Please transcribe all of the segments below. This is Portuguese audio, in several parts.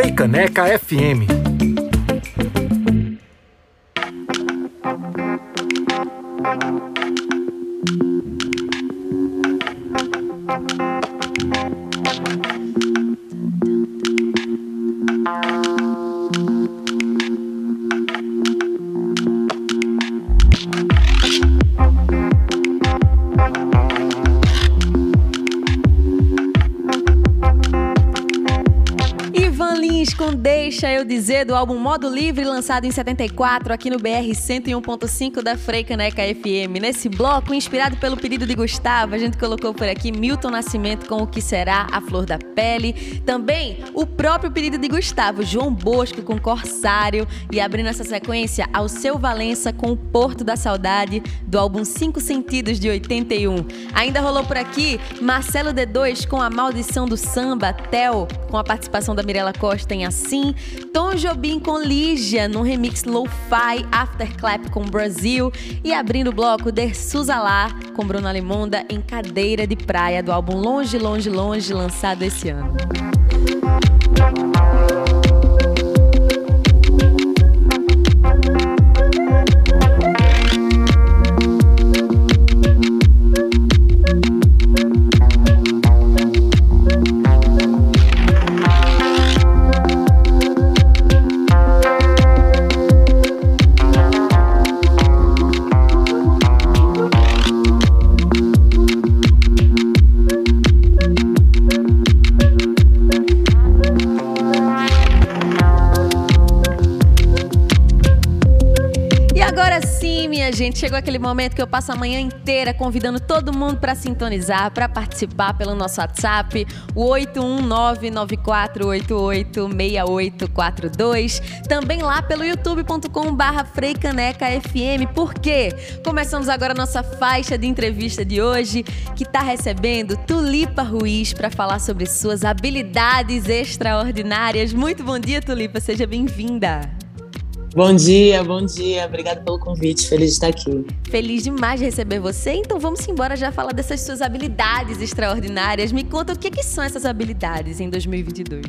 Freicaneca FM. Álbum Modo Livre, lançado em 74 aqui no BR 101.5 da Freicaneca FM. Nesse bloco, inspirado pelo pedido de Gustavo, a gente colocou por aqui Milton Nascimento com O Que Será, A Flor da Pele. Também o próprio pedido de Gustavo, João Bosco com Corsário. E abrindo essa sequência, Alceu Valença com O Porto da Saudade, do álbum Cinco Sentidos de 81. Ainda rolou por aqui Marcelo D2 com A Maldição do Samba, Tel, com a participação da Mirella Costa em Assim. Tom Jobim com Lígia, no remix Lo-Fi Afterclap com Brasil. E abrindo o bloco, Der Suzalá com Bruna Limonda em Cadeira de Praia, do álbum Longe, Longe, Longe, lançado esse ano. Gente, chegou aquele momento que eu passo a manhã inteira convidando todo mundo para sintonizar, para participar pelo nosso WhatsApp, o 81994886842. Também lá pelo youtube.com/barra FM. Por quê? Começamos agora a nossa faixa de entrevista de hoje, que está recebendo Tulipa Ruiz para falar sobre suas habilidades extraordinárias. Muito bom dia, Tulipa, seja bem-vinda. Bom dia, bom dia. Obrigada pelo convite. Feliz de estar aqui. Feliz demais de receber você. Então vamos embora já falar dessas suas habilidades extraordinárias. Me conta o que, que são essas habilidades em 2022.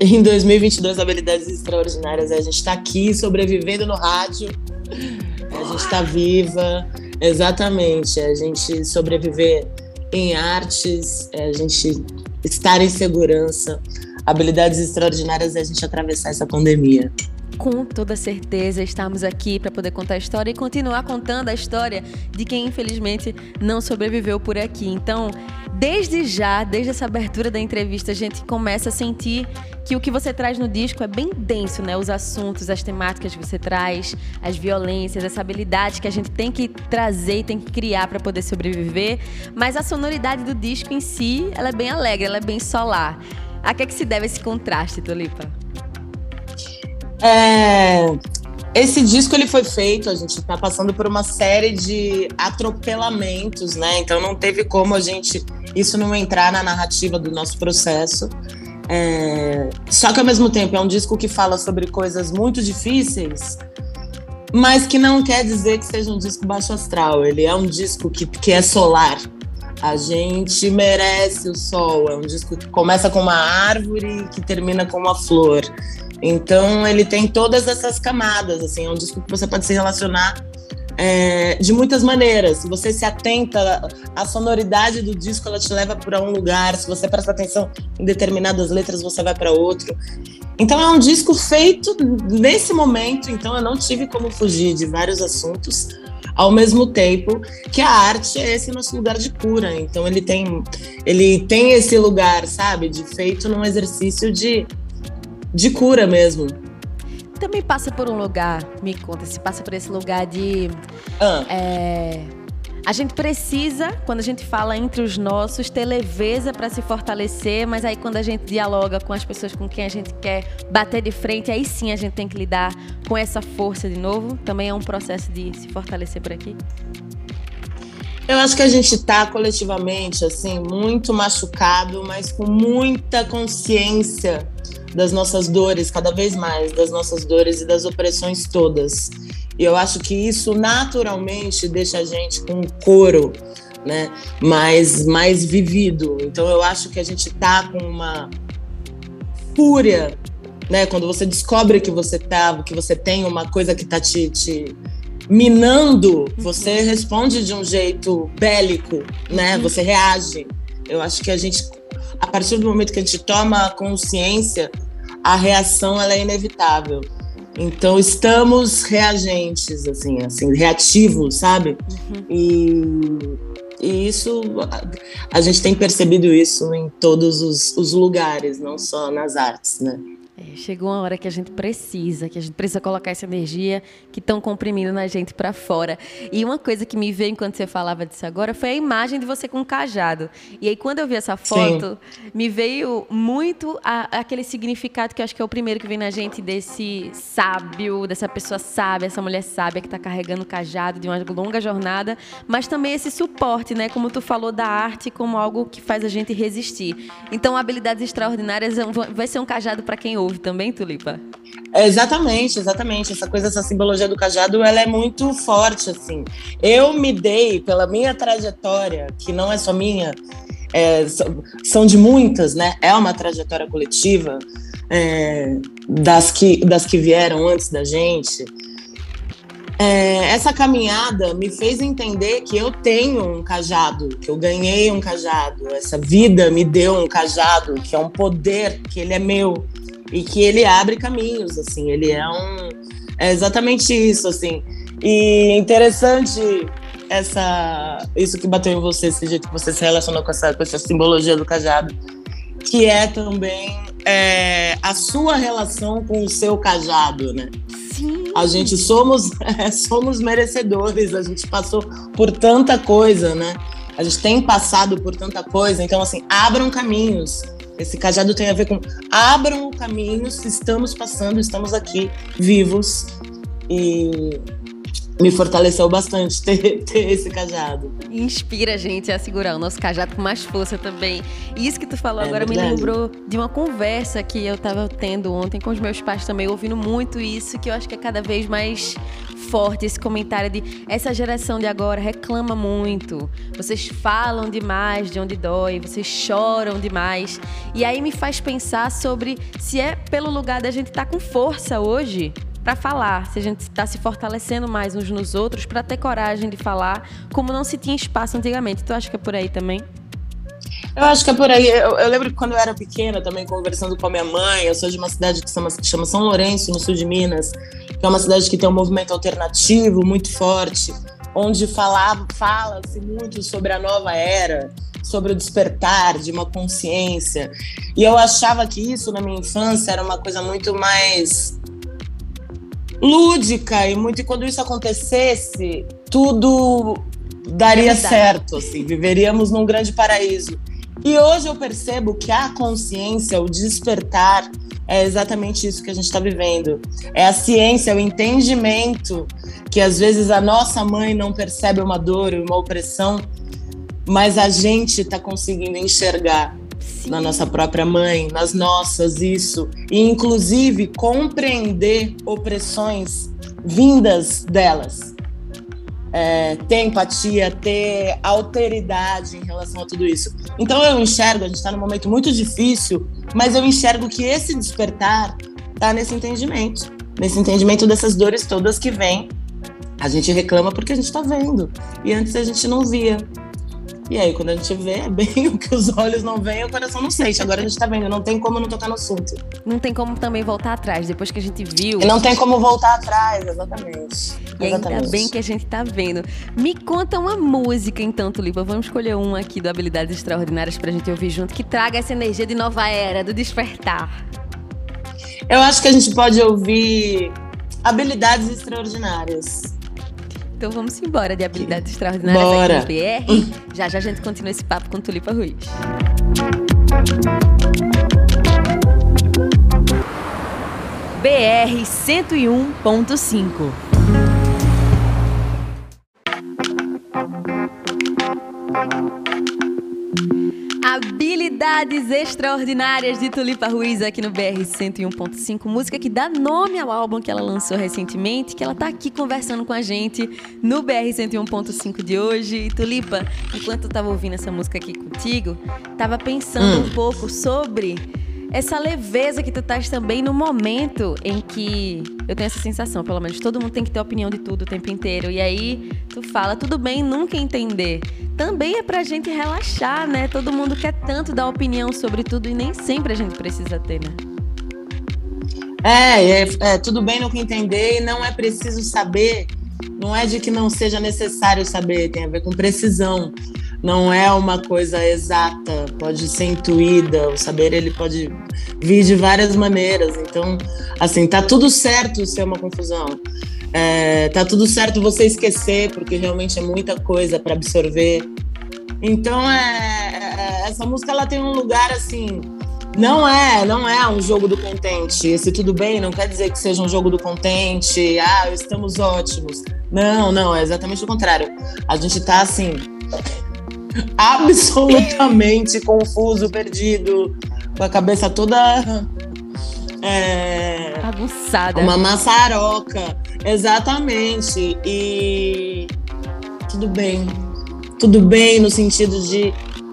Em 2022, habilidades extraordinárias é a gente estar tá aqui sobrevivendo no rádio. A gente está viva. Exatamente. A gente sobreviver em artes, é a gente estar em segurança. Habilidades extraordinárias é a gente atravessar essa pandemia com toda certeza estamos aqui para poder contar a história e continuar contando a história de quem infelizmente não sobreviveu por aqui. Então, desde já, desde essa abertura da entrevista, a gente começa a sentir que o que você traz no disco é bem denso, né? Os assuntos, as temáticas que você traz, as violências, essa habilidade que a gente tem que trazer e tem que criar para poder sobreviver. Mas a sonoridade do disco em si, ela é bem alegre, ela é bem solar. A que é que se deve esse contraste, Tulipa? É, esse disco ele foi feito, a gente está passando por uma série de atropelamentos, né? Então não teve como a gente isso não entrar na narrativa do nosso processo. É, só que ao mesmo tempo é um disco que fala sobre coisas muito difíceis, mas que não quer dizer que seja um disco baixo astral. Ele é um disco que, que é solar. A gente merece o sol. É um disco que começa com uma árvore que termina com uma flor. Então ele tem todas essas camadas, assim, é um disco que você pode se relacionar é, de muitas maneiras. Se você se atenta à sonoridade do disco, ela te leva para um lugar. Se você presta atenção em determinadas letras, você vai para outro. Então é um disco feito nesse momento. Então eu não tive como fugir de vários assuntos ao mesmo tempo que a arte é esse nosso lugar de cura. Então ele tem ele tem esse lugar, sabe, de feito num exercício de de cura mesmo. Também passa por um lugar, me conta, se passa por esse lugar de. Ah. É, a gente precisa, quando a gente fala entre os nossos, ter leveza para se fortalecer, mas aí quando a gente dialoga com as pessoas com quem a gente quer bater de frente, aí sim a gente tem que lidar com essa força de novo. Também é um processo de se fortalecer por aqui. Eu acho que a gente está coletivamente assim muito machucado, mas com muita consciência das nossas dores, cada vez mais, das nossas dores e das opressões todas. E eu acho que isso naturalmente deixa a gente com um coro né, mais, mais vivido. Então eu acho que a gente está com uma fúria, né? Quando você descobre que você tá, que você tem uma coisa que tá te, te minando, você responde de um jeito bélico, né? Uhum. Você reage. Eu acho que a gente, a partir do momento que a gente toma consciência, a reação ela é inevitável. Então estamos reagentes, assim, assim, reativos, sabe? Uhum. E e isso, a gente tem percebido isso em todos os, os lugares, não só nas artes, né? É, chegou uma hora que a gente precisa, que a gente precisa colocar essa energia que estão comprimindo na gente para fora. E uma coisa que me veio enquanto você falava disso agora foi a imagem de você com um cajado. E aí quando eu vi essa foto, Sim. me veio muito a, aquele significado que eu acho que é o primeiro que vem na gente desse sábio, dessa pessoa sábia, essa mulher sábia que está carregando o cajado de uma longa jornada, mas também esse suporte, né? Como tu falou da arte como algo que faz a gente resistir. Então, habilidades extraordinárias vai ser um cajado para quem ouve também, Tulipa? É, exatamente, exatamente. Essa coisa, essa simbologia do cajado, ela é muito forte, assim. Eu me dei, pela minha trajetória, que não é só minha, é, são de muitas, né? É uma trajetória coletiva é, das, que, das que vieram antes da gente. É, essa caminhada me fez entender que eu tenho um cajado, que eu ganhei um cajado. Essa vida me deu um cajado, que é um poder, que ele é meu e que ele abre caminhos, assim, ele é um é exatamente isso, assim. E interessante essa isso que bateu em você, esse jeito que você se relacionou com essa, com essa simbologia do cajado, que é também é, a sua relação com o seu cajado, né? Sim. A gente somos é, somos merecedores, a gente passou por tanta coisa, né? A gente tem passado por tanta coisa, então assim, abram caminhos esse cajado tem a ver com abram o caminho, estamos passando, estamos aqui vivos e me fortaleceu bastante ter, ter esse cajado. Inspira a gente a segurar o nosso cajado com mais força também. E isso que tu falou é agora verdade. me lembrou de uma conversa que eu estava tendo ontem com os meus pais também, ouvindo muito isso, que eu acho que é cada vez mais forte esse comentário de essa geração de agora reclama muito. Vocês falam demais de onde dói, vocês choram demais. E aí me faz pensar sobre se é pelo lugar da gente estar tá com força hoje para falar, se a gente está se fortalecendo mais uns nos outros para ter coragem de falar, como não se tinha espaço antigamente. Tu acha que é por aí também? Eu acho que é por aí. Eu, eu, lembro que quando eu era pequena, também conversando com a minha mãe, eu sou de uma cidade que chama, chama São Lourenço, no sul de Minas, é uma cidade que tem um movimento alternativo muito forte, onde fala-se muito sobre a nova era, sobre o despertar de uma consciência. E eu achava que isso, na minha infância, era uma coisa muito mais lúdica e muito e quando isso acontecesse, tudo daria certo, assim, viveríamos num grande paraíso. E hoje eu percebo que a consciência, o despertar, é exatamente isso que a gente está vivendo. É a ciência, o entendimento que às vezes a nossa mãe não percebe uma dor, uma opressão, mas a gente está conseguindo enxergar Sim. na nossa própria mãe, nas nossas, isso. E inclusive compreender opressões vindas delas é, ter empatia, ter alteridade em relação a tudo isso. Então eu enxergo, a gente está num momento muito difícil, mas eu enxergo que esse despertar está nesse entendimento, nesse entendimento dessas dores todas que vêm. A gente reclama porque a gente está vendo e antes a gente não via. E aí, quando a gente vê, é bem o que os olhos não veem, o coração não sente. Agora a gente tá vendo, não tem como não tocar no assunto. Não tem como também voltar atrás, depois que a gente viu. E não tem como voltar atrás, exatamente. E exatamente. ainda bem que a gente tá vendo. Me conta uma música, então, Tulipa. Vamos escolher uma aqui do Habilidades Extraordinárias pra gente ouvir junto, que traga essa energia de nova era, do despertar. Eu acho que a gente pode ouvir Habilidades Extraordinárias. Então vamos embora de habilidades extraordinárias Bora. aqui no BR. Já já a gente continua esse papo com Tulipa Ruiz. BR 101.5 Habilidades extraordinárias de Tulipa Ruiz aqui no BR 101.5, música que dá nome ao álbum que ela lançou recentemente, que ela tá aqui conversando com a gente no BR 101.5 de hoje. E Tulipa, enquanto eu tava ouvindo essa música aqui contigo, tava pensando hum. um pouco sobre essa leveza que tu estás também no momento em que eu tenho essa sensação, pelo menos todo mundo tem que ter opinião de tudo o tempo inteiro. E aí tu fala, tudo bem nunca entender. Também é pra gente relaxar, né? Todo mundo quer tanto dar opinião sobre tudo e nem sempre a gente precisa ter, né? É, é, é tudo bem nunca entender e não é preciso saber. Não é de que não seja necessário saber, tem a ver com precisão não é uma coisa exata, pode ser intuída, o saber ele pode vir de várias maneiras. Então, assim, tá tudo certo ser uma confusão. É, tá tudo certo você esquecer, porque realmente é muita coisa para absorver. Então, é, é, essa música ela tem um lugar assim. Não é, não é um jogo do contente. Esse tudo bem não quer dizer que seja um jogo do contente. Ah, estamos ótimos. Não, não, é exatamente o contrário. A gente tá assim, absolutamente confuso, perdido, com a cabeça toda. É, Aguçada. Uma maçaroca. Exatamente. E tudo bem. Tudo bem no sentido de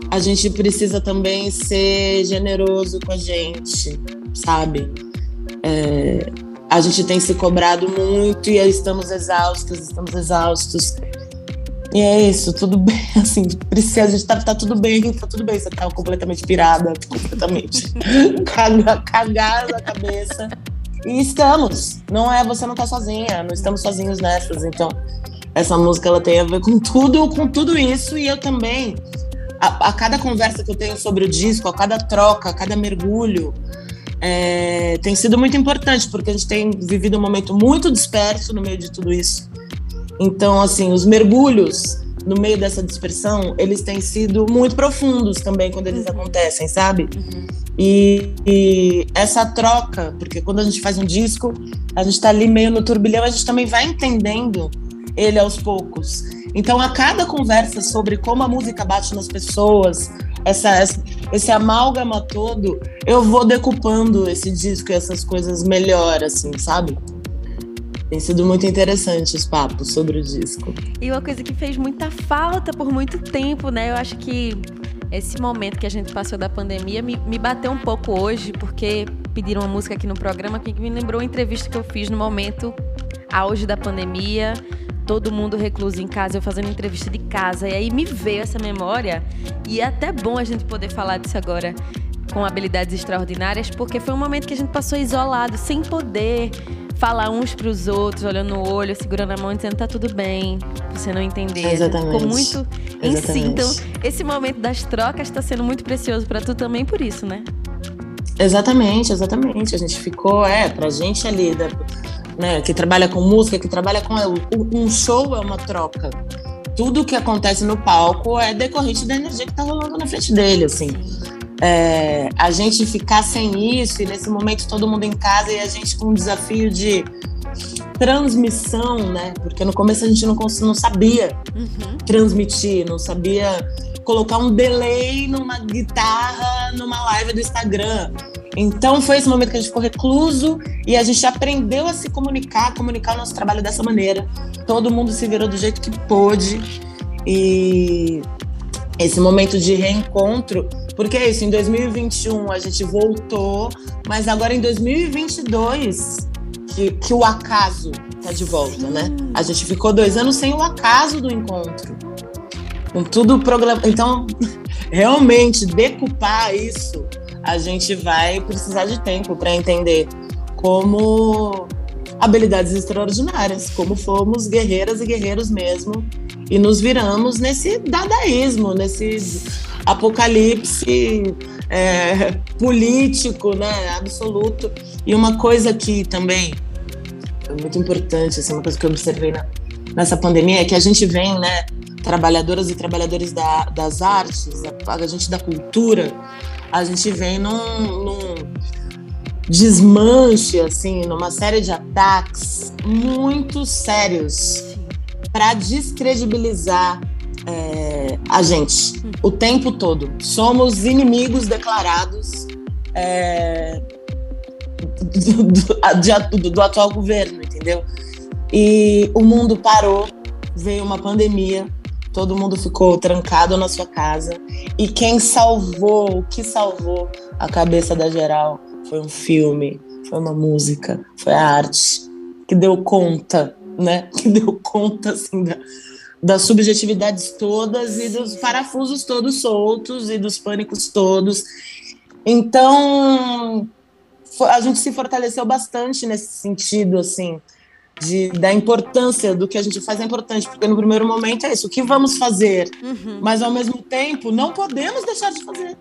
a gente precisa também ser generoso com a gente, sabe? É, a gente tem se cobrado muito e estamos exaustos, estamos exaustos. E é isso, tudo bem, assim, precisa, a gente tá, tá tudo bem, tá tudo bem, você tá completamente pirada, completamente cagada a cabeça. E estamos, não é, você não tá sozinha, não estamos sozinhos nessas, então essa música ela tem a ver com tudo, com tudo isso, e eu também, a, a cada conversa que eu tenho sobre o disco, a cada troca, a cada mergulho, é, tem sido muito importante, porque a gente tem vivido um momento muito disperso no meio de tudo isso. Então, assim, os mergulhos no meio dessa dispersão, eles têm sido muito profundos também quando eles uhum. acontecem, sabe? Uhum. E, e, essa troca, porque quando a gente faz um disco, a gente tá ali meio no turbilhão, a gente também vai entendendo ele aos poucos. Então, a cada conversa sobre como a música bate nas pessoas, essa, essa, esse amálgama todo, eu vou decupando esse disco e essas coisas melhor, assim, sabe? Tem sido muito interessante os papos sobre o disco. E uma coisa que fez muita falta por muito tempo, né? Eu acho que esse momento que a gente passou da pandemia me, me bateu um pouco hoje, porque pediram uma música aqui no programa que me lembrou uma entrevista que eu fiz no momento auge da pandemia, todo mundo recluso em casa, eu fazendo entrevista de casa. E aí me veio essa memória, e é até bom a gente poder falar disso agora com habilidades extraordinárias, porque foi um momento que a gente passou isolado, sem poder falar uns para os outros, olhando no olho, segurando a mão, dizendo tá tudo bem, você não entender. Exatamente. Ficou muito em si. Então, esse momento das trocas está sendo muito precioso para tu também por isso, né? Exatamente, exatamente. A gente ficou, é, pra gente ali, da, né, que trabalha com música, que trabalha com. Um show é uma troca. Tudo que acontece no palco é decorrente da energia que tá rolando na frente dele, assim é, a gente ficar sem isso e nesse momento todo mundo em casa e a gente com um desafio de transmissão, né? Porque no começo a gente não, não sabia uhum. transmitir, não sabia colocar um delay numa guitarra numa live do Instagram. Então foi esse momento que a gente ficou recluso e a gente aprendeu a se comunicar, comunicar o nosso trabalho dessa maneira. Todo mundo se virou do jeito que pôde e esse momento de reencontro porque é isso, em 2021 a gente voltou, mas agora em 2022 que, que o acaso tá de volta, né? Sim. né? A gente ficou dois anos sem o acaso do encontro. Com tudo programa. Então, realmente, decupar isso, a gente vai precisar de tempo para entender como habilidades extraordinárias, como fomos guerreiras e guerreiros mesmo, e nos viramos nesse dadaísmo, nesse apocalipse é, político, né, absoluto. E uma coisa que também é muito importante, assim, uma coisa que eu observei na, nessa pandemia é que a gente vem, né, trabalhadoras e trabalhadores da, das artes, a, a, gente da cultura, a gente vem num, num desmanche, assim, numa série de ataques muito sérios para descredibilizar é, a gente o tempo todo. Somos inimigos declarados é, do, do, do, do atual governo, entendeu? E o mundo parou, veio uma pandemia, todo mundo ficou trancado na sua casa. E quem salvou, o que salvou a cabeça da geral foi um filme, foi uma música, foi a arte que deu conta, né? Que deu conta assim da, das subjetividades todas e dos parafusos todos soltos e dos pânicos todos. Então, a gente se fortaleceu bastante nesse sentido, assim, de, da importância do que a gente faz é importante, porque no primeiro momento é isso, o que vamos fazer? Uhum. Mas ao mesmo tempo, não podemos deixar de fazer,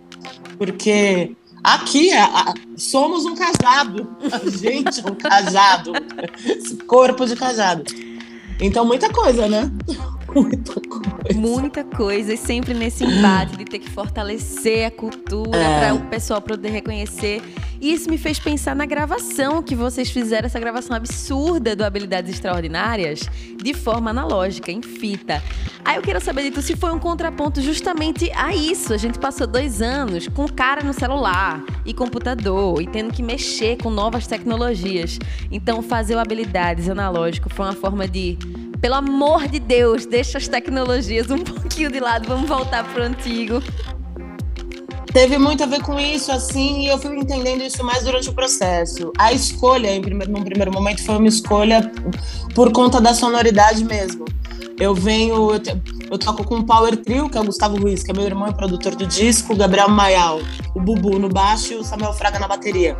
porque aqui a, a, somos um cajado, a gente é um cajado, esse corpo de cajado. Então, muita coisa, né? Muita coisa. Muita coisa, e sempre nesse embate de ter que fortalecer a cultura é. para o pessoal poder reconhecer. E isso me fez pensar na gravação que vocês fizeram, essa gravação absurda do Habilidades Extraordinárias, de forma analógica, em fita. Aí eu quero saber de tu se foi um contraponto justamente a isso. A gente passou dois anos com cara no celular e computador e tendo que mexer com novas tecnologias. Então, fazer o Habilidades analógico foi uma forma de pelo amor de Deus, deixa as tecnologias um pouquinho de lado, vamos voltar pro antigo. Teve muito a ver com isso, assim, e eu fui entendendo isso mais durante o processo. A escolha, em primeiro, num primeiro momento, foi uma escolha por conta da sonoridade mesmo. Eu venho, eu, te, eu toco com o Power Trio, que é o Gustavo Ruiz, que é meu irmão e produtor do disco, o Gabriel Maial, o Bubu no baixo e o Samuel Fraga na bateria.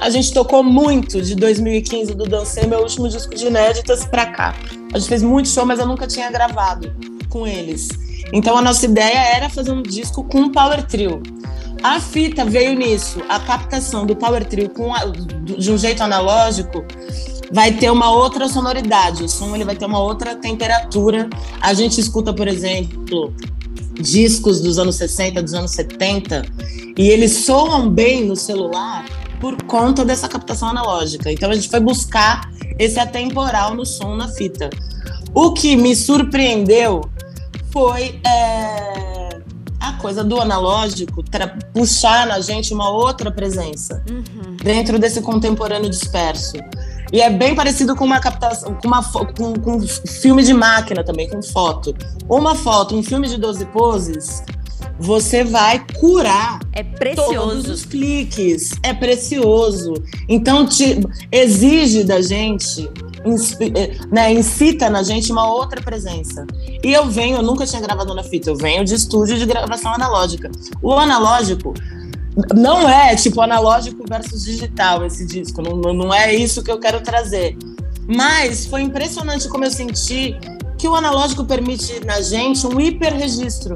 A gente tocou muito de 2015 do Dancei, meu último disco de inéditas, pra cá. A gente fez muito show, mas eu nunca tinha gravado com eles. Então a nossa ideia era fazer um disco com um Power Trio. A fita veio nisso, a captação do Power Trio com a, de um jeito analógico vai ter uma outra sonoridade, o som ele vai ter uma outra temperatura. A gente escuta, por exemplo, discos dos anos 60, dos anos 70, e eles soam bem no celular por conta dessa captação analógica. Então a gente foi buscar esse atemporal no som na fita. O que me surpreendeu foi é, a coisa do analógico puxar na gente uma outra presença uhum. dentro desse contemporâneo disperso. E é bem parecido com uma captação, com, uma, com, com filme de máquina também, com foto. Uma foto, um filme de 12 poses, você vai curar é precioso. todos os cliques. É precioso. Então, te, exige da gente, eh, né, incita na gente uma outra presença. E eu venho, eu nunca tinha gravado na fita, eu venho de estúdio de gravação analógica. O analógico não é tipo analógico versus digital esse disco, não, não é isso que eu quero trazer. Mas foi impressionante como eu senti que o analógico permite na gente um hiperregistro.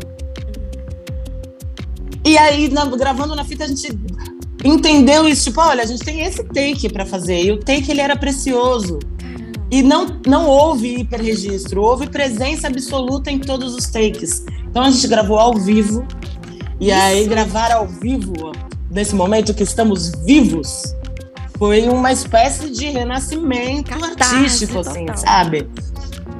E aí, na, gravando na fita, a gente entendeu isso, tipo, olha, a gente tem esse take para fazer, e o take ele era precioso. E não, não houve hiperregistro, houve presença absoluta em todos os takes. Então a gente gravou ao vivo, e isso. aí gravar ao vivo, nesse momento que estamos vivos, foi uma espécie de renascimento Catarse, artístico, assim, total. sabe?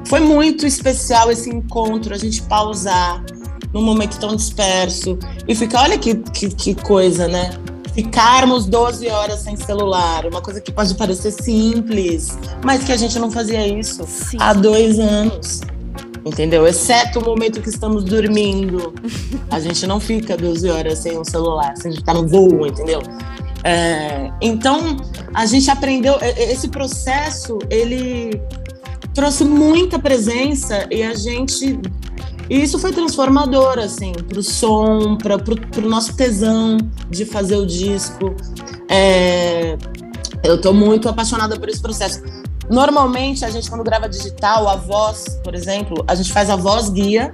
Foi muito especial esse encontro, a gente pausar, num momento tão disperso. E ficar, olha que, que, que coisa, né? Ficarmos 12 horas sem celular, uma coisa que pode parecer simples, mas que a gente não fazia isso Sim. há dois anos. Entendeu? Exceto o momento que estamos dormindo. A gente não fica 12 horas sem um celular, a gente tá no voo, entendeu? É, então, a gente aprendeu. Esse processo, ele trouxe muita presença e a gente e isso foi transformador, assim, pro som, pra, pro, pro nosso tesão de fazer o disco. É, eu tô muito apaixonada por esse processo. Normalmente, a gente, quando grava digital, a voz, por exemplo, a gente faz a voz guia.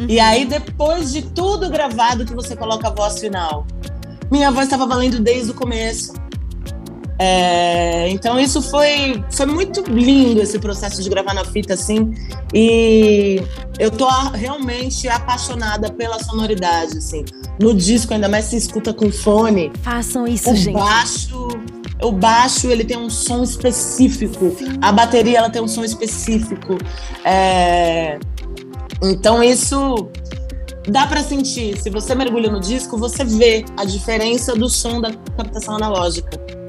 Uhum. E aí, depois de tudo gravado, que você coloca a voz final. Minha voz estava valendo desde o começo. É, então isso foi, foi muito lindo esse processo de gravar na fita assim e eu tô realmente apaixonada pela sonoridade assim. No disco ainda mais se escuta com fone. Façam isso, o gente. Baixo, o baixo ele tem um som específico, a bateria ela tem um som específico. É, então isso dá para sentir. Se você mergulha no disco, você vê a diferença do som da captação analógica.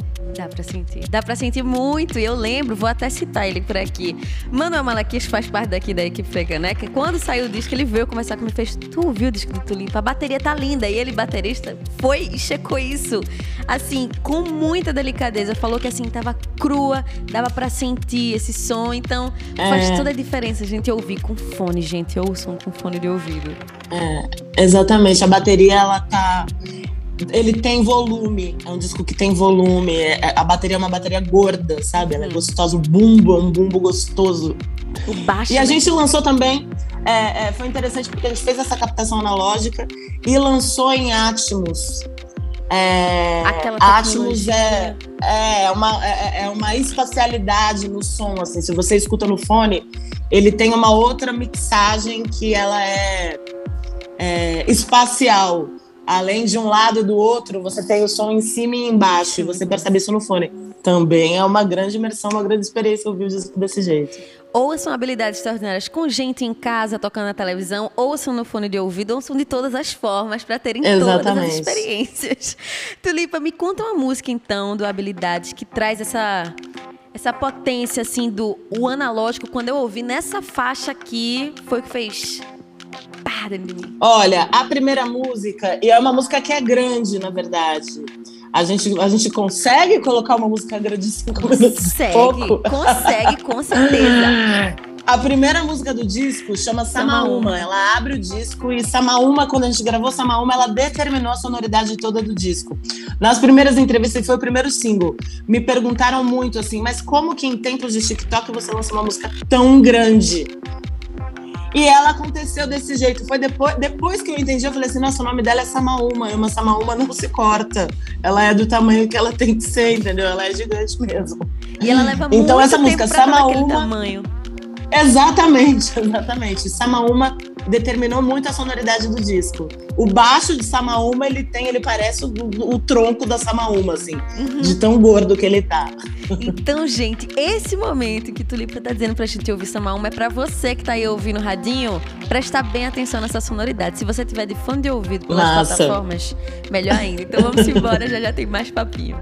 Dá pra sentir. Dá pra sentir muito. E eu lembro, vou até citar ele por aqui. Manuel Malaquias faz parte daqui da equipe Freca, né? Quando saiu o disco, ele veio conversar comigo e fez: Tu ouviu o disco do Tulipa? A bateria tá linda. E ele, baterista, foi e checou isso. Assim, com muita delicadeza. Falou que assim, tava crua, dava pra sentir esse som. Então, é. faz toda a diferença a gente ouvir com fone, gente. Ouçam com fone de ouvido. É, exatamente. A bateria, ela tá ele tem volume, é um disco que tem volume. É, é, a bateria é uma bateria gorda, sabe? Ela é hum. gostosa, o bumbo é um bumbo gostoso. O baixo. E a né? gente lançou também. É, é, foi interessante porque a gente fez essa captação analógica e lançou em Atmos. É, Atmos é, é, uma, é, é uma espacialidade no som. Assim, se você escuta no fone, ele tem uma outra mixagem que ela é, é espacial além de um lado e do outro, você tem o som em cima e embaixo, e você percebe isso no fone. Também é uma grande imersão, uma grande experiência ouvir o disco desse jeito. Ouçam habilidades extraordinárias com gente em casa tocando na televisão, ouçam no fone de ouvido, ouçam de todas as formas para terem Exatamente. todas as experiências. Tulipa, me conta uma música então do Habilidades que traz essa essa potência assim do o analógico quando eu ouvi nessa faixa aqui foi o que fez Olha, a primeira música, e é uma música que é grande, na verdade. A gente, a gente consegue colocar uma música grande cinco consegue, Pouco? Consegue, com certeza. A primeira música do disco chama Samaúma. Ela abre o disco e Samaúma, quando a gente gravou Samaúma, ela determinou a sonoridade toda do disco. Nas primeiras entrevistas, foi o primeiro single. Me perguntaram muito assim, mas como que em tempos de TikTok você lança uma música tão grande? E ela aconteceu desse jeito. Foi depois, depois que eu entendi, eu falei assim: nossa, o nome dela é Samaúma. E uma Samaúma não se corta. Ela é do tamanho que ela tem que ser, entendeu? Ela é gigante mesmo. E ela leva então, muito então, essa música, Samaúma, tamanho. Exatamente, exatamente. Samaúma determinou muito a sonoridade do disco. O baixo de Samaúma, ele tem, ele parece o, o tronco da Samaúma, assim, uhum. de tão gordo que ele tá. Então, gente, esse momento que Tulipa tá dizendo pra gente ouvir Samaúma é pra você que tá aí ouvindo o radinho, prestar bem atenção nessa sonoridade. Se você tiver de fone de ouvido pelas Nossa. plataformas, melhor ainda. Então vamos embora, já já tem mais papinho.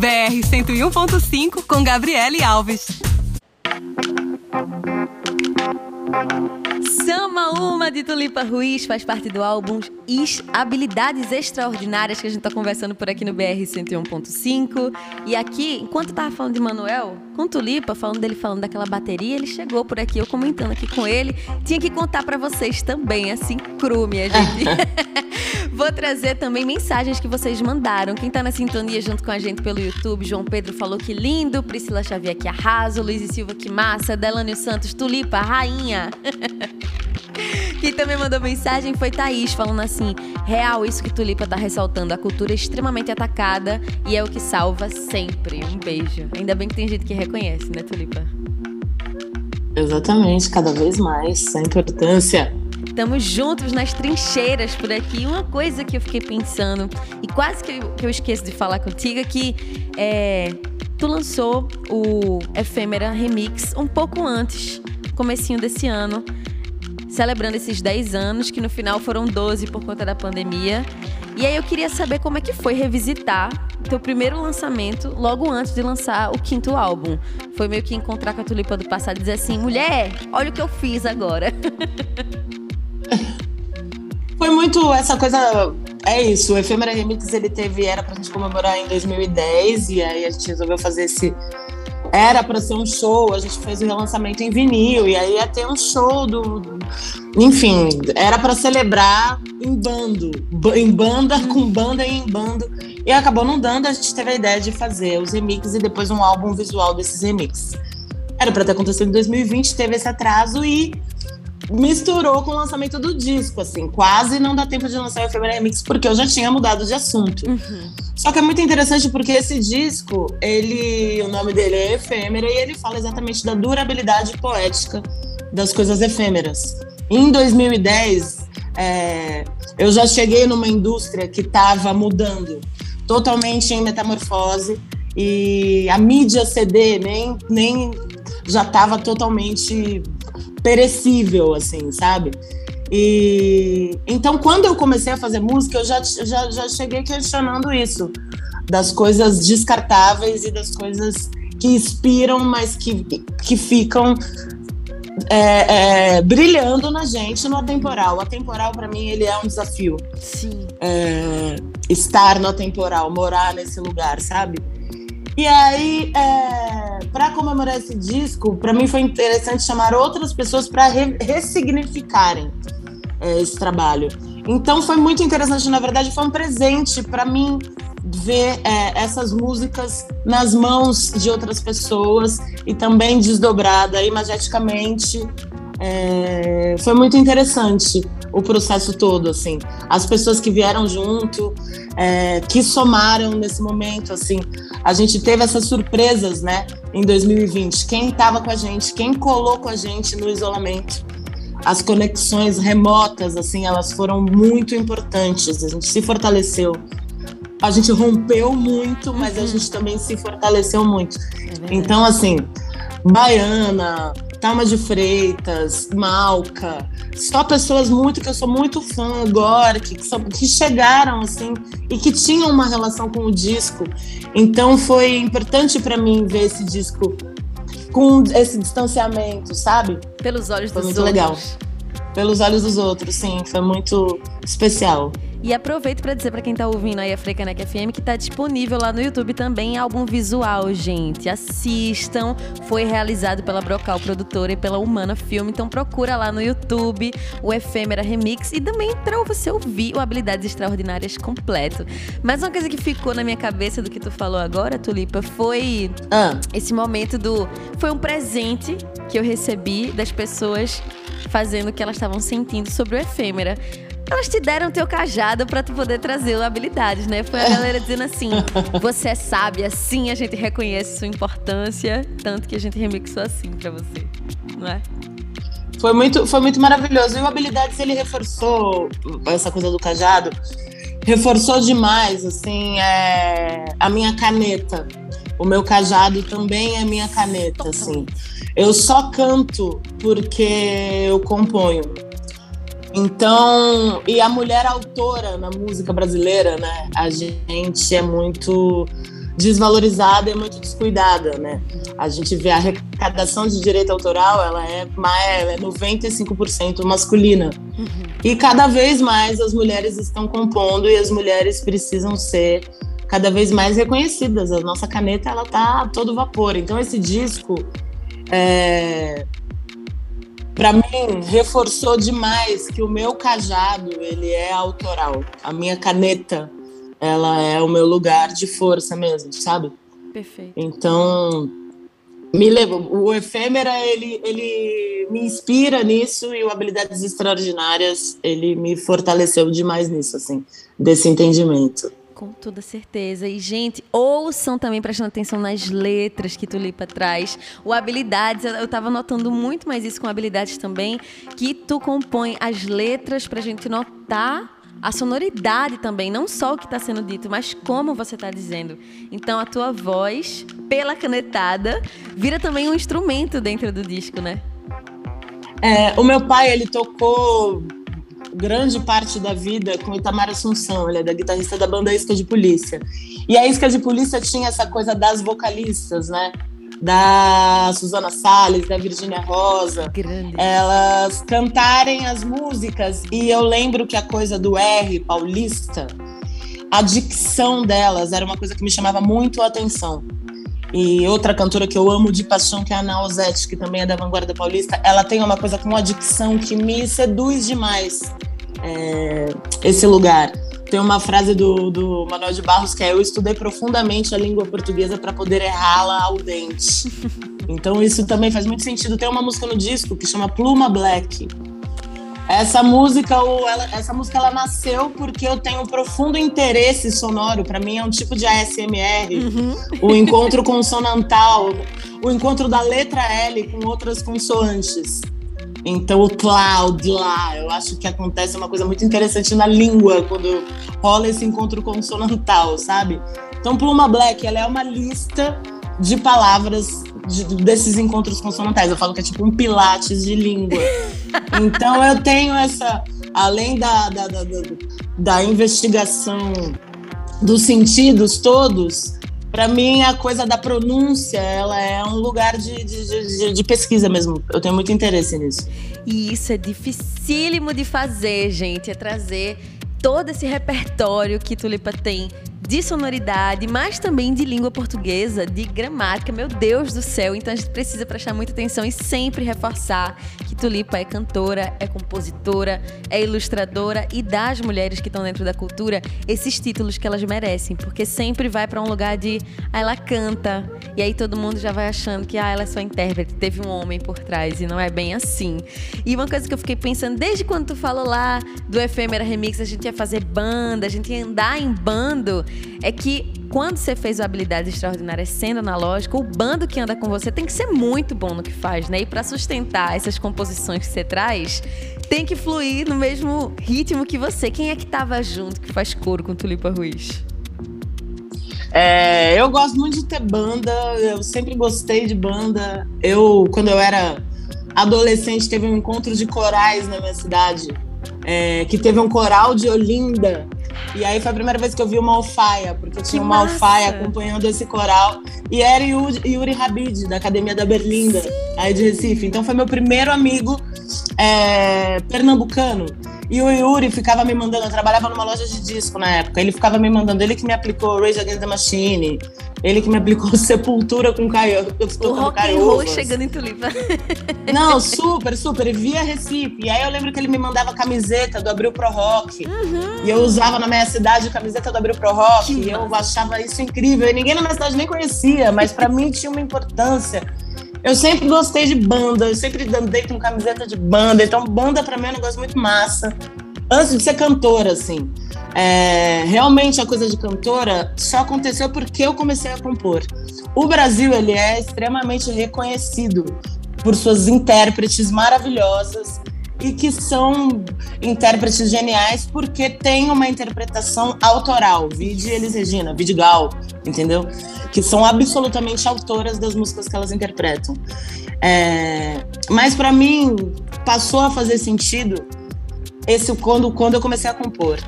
BR 101.5 com Gabriele Alves. Sama Uma de Tulipa Ruiz faz parte do álbum Is Habilidades Extraordinárias que a gente tá conversando por aqui no BR 101.5. E aqui, enquanto tava falando de Manuel, com Tulipa, falando dele falando daquela bateria, ele chegou por aqui, eu comentando aqui com ele. Tinha que contar para vocês também, assim, cru, minha gente. Vou trazer também mensagens que vocês mandaram. Quem tá na sintonia junto com a gente pelo YouTube, João Pedro falou que lindo, Priscila Xavier que arrasa, Luiz e Silva que massa, Delânio Santos, Tulipa, rainha. Quem também mandou mensagem foi Thaís, falando assim: real, isso que Tulipa tá ressaltando. A cultura é extremamente atacada e é o que salva sempre. Um beijo. Ainda bem que tem gente que reconhece, né, Tulipa? Exatamente, cada vez mais. A importância. Estamos juntos nas trincheiras por aqui. Uma coisa que eu fiquei pensando, e quase que eu, que eu esqueço de falar contigo, é que é, tu lançou o Efêmera Remix um pouco antes, comecinho desse ano celebrando esses 10 anos, que no final foram 12 por conta da pandemia. E aí eu queria saber como é que foi revisitar teu primeiro lançamento logo antes de lançar o quinto álbum. Foi meio que encontrar com a Tulipa do passado e dizer assim: mulher, olha o que eu fiz agora. Foi muito essa coisa. É isso, o Efêmera Remix ele teve, era pra gente comemorar em 2010, e aí a gente resolveu fazer esse era para ser um show, a gente fez o relançamento em vinil, e aí ia ter um show do. Enfim, era para celebrar em bando, em banda, com banda e em bando. E acabou não dando, a gente teve a ideia de fazer os remixes e depois um álbum visual desses remixes. Era para ter acontecido em 2020, teve esse atraso e misturou com o lançamento do disco, assim. Quase não dá tempo de lançar o Efêmera Remix, porque eu já tinha mudado de assunto. Uhum. Só que é muito interessante porque esse disco, ele, o nome dele é Efêmera e ele fala exatamente da durabilidade poética das coisas efêmeras. Em 2010, é, eu já cheguei numa indústria que estava mudando, totalmente em metamorfose, e a mídia CD nem, nem já estava totalmente perecível, assim, sabe? E então, quando eu comecei a fazer música, eu já, já, já cheguei questionando isso, das coisas descartáveis e das coisas que inspiram, mas que, que ficam é, é, brilhando na gente no atemporal. O atemporal, para mim, ele é um desafio. Sim. É, estar no atemporal, morar nesse lugar, sabe? E aí, é, para comemorar esse disco, para mim foi interessante chamar outras pessoas para re ressignificarem é, esse trabalho. Então foi muito interessante, na verdade, foi um presente para mim ver é, essas músicas nas mãos de outras pessoas e também desdobrada imageticamente. É, foi muito interessante o processo todo, assim. As pessoas que vieram junto, é, que somaram nesse momento, assim. A gente teve essas surpresas, né, em 2020. Quem estava com a gente, quem colou com a gente no isolamento. As conexões remotas, assim, elas foram muito importantes. A gente se fortaleceu a gente rompeu muito, mas a uhum. gente também se fortaleceu muito. É então, assim, Baiana, Talma de Freitas, Malca, só pessoas muito que eu sou muito fã agora, que, que, que chegaram assim e que tinham uma relação com o disco. Então foi importante para mim ver esse disco com esse distanciamento, sabe? Pelos olhos foi dos muito outros. legal. Pelos olhos dos outros, sim, foi muito especial. E aproveito para dizer para quem tá ouvindo aí a Frecanec FM que tá disponível lá no YouTube também álbum visual, gente. Assistam. Foi realizado pela Brocal Produtora e pela Humana Filme. Então procura lá no YouTube o Efêmera Remix e também para você ouvir o Habilidades Extraordinárias completo. Mas uma coisa que ficou na minha cabeça do que tu falou agora, Tulipa, foi ah. esse momento do. Foi um presente que eu recebi das pessoas fazendo o que elas estavam sentindo sobre o Efêmera. Elas te deram teu cajado para tu poder trazer habilidades, né? Foi a galera dizendo assim: você é sábia, assim a gente reconhece sua importância, tanto que a gente remixou assim para você, não é? Foi muito, foi muito maravilhoso. E o Habilidades, ele reforçou essa coisa do cajado, reforçou demais, assim, é, a minha caneta. O meu cajado também é minha caneta, assim. Eu só canto porque eu componho. Então, e a mulher autora na música brasileira, né? A gente é muito desvalorizada e muito descuidada, né? A gente vê a arrecadação de direito autoral, ela é, ela é 95% masculina. Uhum. E cada vez mais as mulheres estão compondo e as mulheres precisam ser cada vez mais reconhecidas. A nossa caneta, ela tá a todo vapor. Então esse disco é, para mim reforçou demais que o meu cajado ele é autoral. A minha caneta ela é o meu lugar de força mesmo, sabe? Perfeito. Então me levou. O efêmera ele ele me inspira nisso e o habilidades extraordinárias ele me fortaleceu demais nisso assim desse entendimento. Com toda certeza. E, gente, ouçam também prestando atenção nas letras que Tulipa traz. O habilidades, eu estava notando muito mais isso com habilidades também, que tu compõe as letras para gente notar a sonoridade também, não só o que está sendo dito, mas como você está dizendo. Então a tua voz, pela canetada, vira também um instrumento dentro do disco, né? É, o meu pai, ele tocou grande parte da vida com Itamar Assunção, ele é da guitarrista da banda Isca de Polícia. E a Isca de Polícia tinha essa coisa das vocalistas, né? Da Susana Salles, da Virgínia Rosa. Grande. Elas cantarem as músicas. E eu lembro que a coisa do R paulista, a dicção delas era uma coisa que me chamava muito a atenção. E outra cantora que eu amo de paixão, que é a Ana Ozette, que também é da Vanguarda Paulista, ela tem uma coisa com uma dicção que me seduz demais é, esse lugar. Tem uma frase do, do Manuel de Barros que é: Eu estudei profundamente a língua portuguesa para poder errá-la ao dente. Então, isso também faz muito sentido. Tem uma música no disco que chama Pluma Black, essa música, ela, essa música ela nasceu porque eu tenho um profundo interesse sonoro. Para mim é um tipo de ASMR. Uhum. O encontro consonantal, o encontro da letra L com outras consoantes. Então o cloud lá, eu acho que acontece uma coisa muito interessante na língua quando rola esse encontro consonantal, sabe? Então Pluma Black, ela é uma lista de palavras de, desses encontros consonantais. Eu falo que é tipo um pilates de língua. Então eu tenho essa, além da, da, da, da, da investigação dos sentidos todos, para mim a coisa da pronúncia ela é um lugar de, de, de, de, pesquisa mesmo. Eu tenho muito interesse nisso. E isso é dificílimo de fazer, gente, é trazer todo esse repertório que Tulipa tem de sonoridade, mas também de língua portuguesa, de gramática. Meu Deus do céu! Então a gente precisa prestar muita atenção e sempre reforçar que Tulipa é cantora, é compositora, é ilustradora e dá às mulheres que estão dentro da cultura esses títulos que elas merecem, porque sempre vai para um lugar de ah, ela canta e aí todo mundo já vai achando que ah, ela é só intérprete, teve um homem por trás e não é bem assim. E uma coisa que eu fiquei pensando desde quando tu falou lá do Efêmera Remix, a gente ia fazer banda, a gente ia andar em bando é que quando você fez o habilidade extraordinária sendo analógico, o bando que anda com você tem que ser muito bom no que faz, né? E para sustentar essas composições que você traz, tem que fluir no mesmo ritmo que você. Quem é que tava junto que faz coro com Tulipa Ruiz? É, eu gosto muito de ter banda, eu sempre gostei de banda. Eu, quando eu era adolescente, teve um encontro de corais na minha cidade, é, que teve um coral de Olinda e aí foi a primeira vez que eu vi uma alfaia, porque tinha uma alfaia acompanhando esse coral. E era Yuri, Yuri Habid, da Academia da Berlinda, Sim. aí de Recife. Então foi meu primeiro amigo é, pernambucano. E o Yuri ficava me mandando, eu trabalhava numa loja de disco na época, ele ficava me mandando, ele que me aplicou Rage Against the Machine, ele que me aplicou Sepultura com Caio. O rock and roll chegando em Tulipa. Não, super, super, e via Recife. E aí eu lembro que ele me mandava camiseta do Abril Pro Rock, uhum. e eu usava na minha cidade camiseta do Abril Pro Rock, que e eu achava isso incrível, e ninguém na minha cidade nem conhecia, mas para mim tinha uma importância. Eu sempre gostei de banda, eu sempre andei com camiseta de banda, então banda para mim é um negócio muito massa. Antes de ser cantora, assim. É, realmente a coisa de cantora só aconteceu porque eu comecei a compor. O Brasil, ele é extremamente reconhecido por suas intérpretes maravilhosas e que são intérpretes geniais porque tem uma interpretação autoral. Vide Elis Regina, Vide Gal, entendeu? Que são absolutamente autoras das músicas que elas interpretam. É... Mas para mim passou a fazer sentido esse quando quando eu comecei a compor.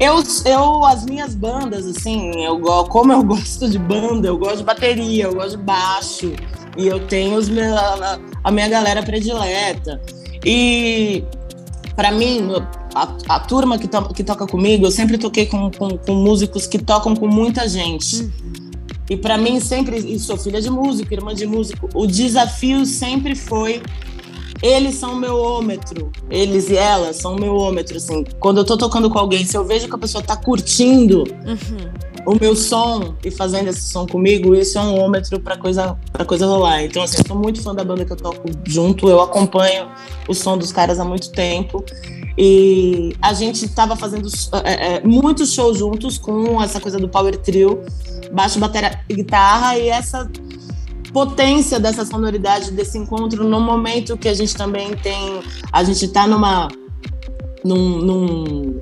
Eu, eu, as minhas bandas, assim, eu, como eu gosto de banda, eu gosto de bateria, eu gosto de baixo, e eu tenho os meus, a, a minha galera predileta. E para mim, a, a, turma que, to, que toca comigo, eu sempre toquei com, com, com músicos que tocam com muita gente. Uhum. E para mim sempre, e sou filha de músico, irmã de músico, o desafio sempre foi eles são o meu ômetro, eles e elas são o meu ômetro, assim. Quando eu tô tocando com alguém, se eu vejo que a pessoa tá curtindo uhum. O meu som e fazendo esse som comigo, isso é um ômetro pra coisa, pra coisa rolar. Então, assim, eu sou muito fã da banda que eu toco junto, eu acompanho o som dos caras há muito tempo. E a gente estava fazendo é, é, muitos shows juntos com essa coisa do Power Trio, baixo, bateria e guitarra, e essa potência dessa sonoridade, desse encontro, no momento que a gente também tem. A gente está numa. num, num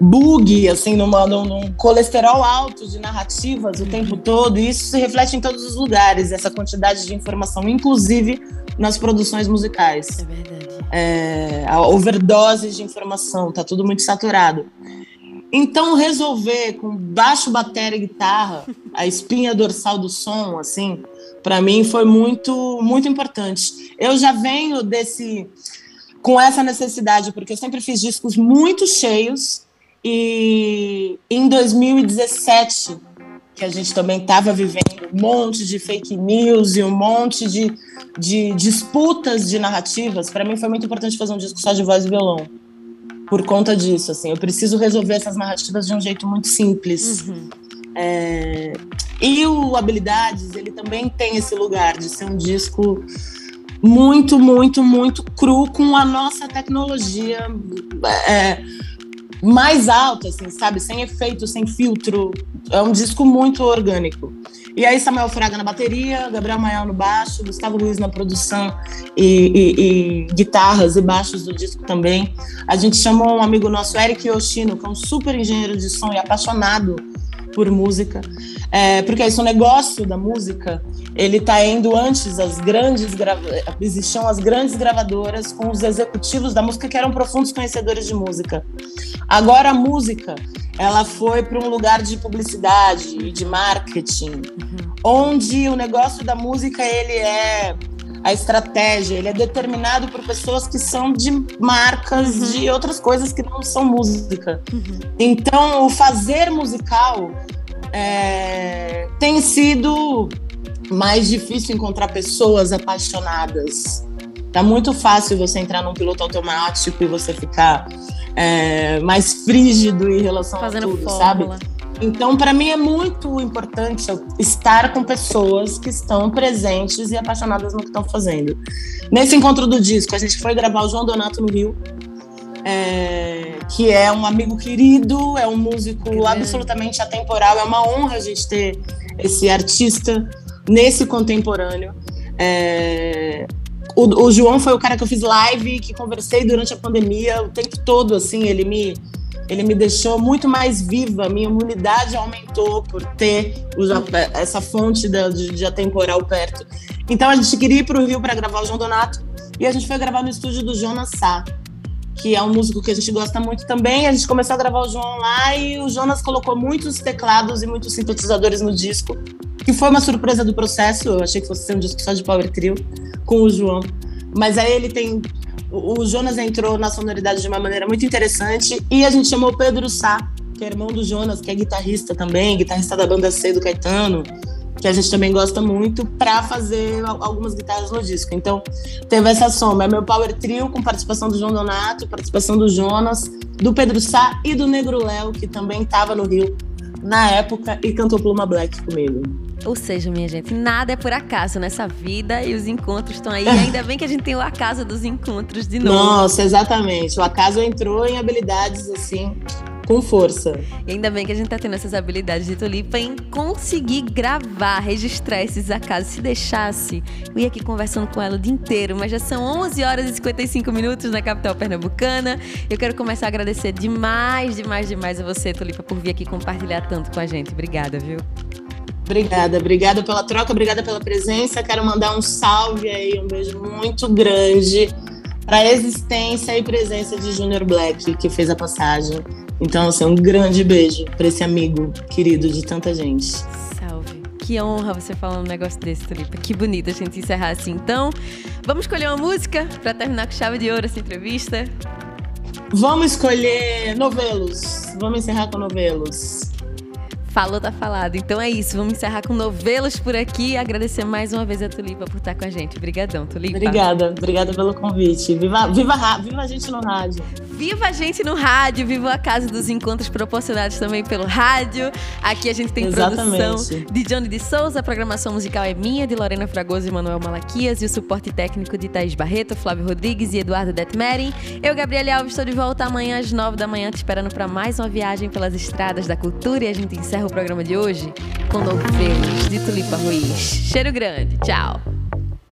bug, assim, numa, num, num, colesterol alto de narrativas o tempo todo, e isso se reflete em todos os lugares, essa quantidade de informação, inclusive nas produções musicais. É verdade. É, a overdose de informação, tá tudo muito saturado. Então, resolver com baixo, bateria e guitarra, a espinha dorsal do som, assim, para mim foi muito muito importante. Eu já venho desse com essa necessidade porque eu sempre fiz discos muito cheios e em 2017 que a gente também estava vivendo um monte de fake news e um monte de, de disputas de narrativas, para mim foi muito importante fazer um disco só de voz e violão. Por conta disso, assim, eu preciso resolver essas narrativas de um jeito muito simples. Uhum. É, e o Habilidades, ele também tem esse lugar de ser um disco muito, muito, muito cru com a nossa tecnologia é, mais alta, assim, sabe? Sem efeito, sem filtro. É um disco muito orgânico. E aí, Samuel Fraga na bateria, Gabriel Maior no baixo, Gustavo Luiz na produção e, e, e, guitarras e baixos do disco também. A gente chamou um amigo nosso, Eric Yoshino, que é um super engenheiro de som e apaixonado por música, é, porque esse negócio da música, ele tá indo antes as grandes existiam as grandes gravadoras com os executivos da música que eram profundos conhecedores de música. Agora a música, ela foi para um lugar de publicidade e de marketing, uhum. onde o negócio da música ele é a estratégia, ele é determinado por pessoas que são de marcas, uhum. de outras coisas que não são música. Uhum. Então, o fazer musical é, tem sido mais difícil encontrar pessoas apaixonadas. Tá muito fácil você entrar num piloto automático e você ficar é, mais frígido em relação Fazendo a tudo, fórmula. sabe? Então, para mim é muito importante estar com pessoas que estão presentes e apaixonadas no que estão fazendo. Nesse encontro do disco, a gente foi gravar o João Donato no Rio, é, que é um amigo querido, é um músico absolutamente atemporal. É uma honra a gente ter esse artista nesse contemporâneo. É, o, o, João foi o cara que eu fiz live, que conversei durante a pandemia o tempo todo, assim, ele me ele me deixou muito mais viva, minha imunidade aumentou por ter essa fonte de, de atemporal perto. Então a gente queria ir para o Rio para gravar o João Donato e a gente foi gravar no estúdio do Jonas Sá, que é um músico que a gente gosta muito também. A gente começou a gravar o João lá e o Jonas colocou muitos teclados e muitos sintetizadores no disco, que foi uma surpresa do processo. Eu achei que fosse ser um disco só de power trio com o João. Mas aí ele tem o, Jonas entrou na sonoridade de uma maneira muito interessante e a gente chamou Pedro Sá, que é irmão do Jonas, que é guitarrista também, guitarrista da banda C do Caetano, que a gente também gosta muito, para fazer algumas guitarras no disco. Então, teve essa soma. É meu power trio com participação do João Donato, participação do Jonas, do Pedro Sá e do Negro Léo, que também estava no Rio na época e cantou Pluma Black comigo. Ou seja, minha gente, nada é por acaso nessa vida e os encontros estão aí. Ainda bem que a gente tem o acaso dos encontros de novo. Nossa, exatamente. O acaso entrou em habilidades assim com força. E ainda bem que a gente tá tendo essas habilidades de Tulipa em conseguir gravar, registrar esses acasos. Se deixasse, eu ia aqui conversando com ela o dia inteiro, mas já são 11 horas e 55 minutos na capital pernambucana. Eu quero começar a agradecer demais, demais, demais a você, Tulipa, por vir aqui compartilhar tanto com a gente. Obrigada, viu? Obrigada, obrigada pela troca, obrigada pela presença. Quero mandar um salve aí, um beijo muito grande para a existência e presença de Junior Black, que fez a passagem. Então, assim, um grande beijo para esse amigo querido de tanta gente. Salve. Que honra você falar um negócio desse, Tulipa. Que bonito a gente encerrar assim. Então, vamos escolher uma música para terminar com chave de ouro essa entrevista? Vamos escolher novelos. Vamos encerrar com novelos. Falou, tá falado. Então é isso, vamos encerrar com novelos por aqui. Agradecer mais uma vez a Tulipa por estar com a gente. Obrigadão, Tulipa. Obrigada, obrigada pelo convite. Viva, viva, viva a gente no rádio. Viva a gente no rádio, viva a Casa dos Encontros proporcionados também pelo rádio. Aqui a gente tem Exatamente. produção de Johnny de Souza, a programação musical é minha, de Lorena Fragoso e Manuel Malaquias, e o suporte técnico de Thaís Barreto, Flávio Rodrigues e Eduardo Detmering. Eu, Gabriele Alves, estou de volta amanhã às nove da manhã, te esperando para mais uma viagem pelas estradas da cultura e a gente encerra o programa de hoje com novelos de Tulipa Ruiz. Cheiro grande, tchau!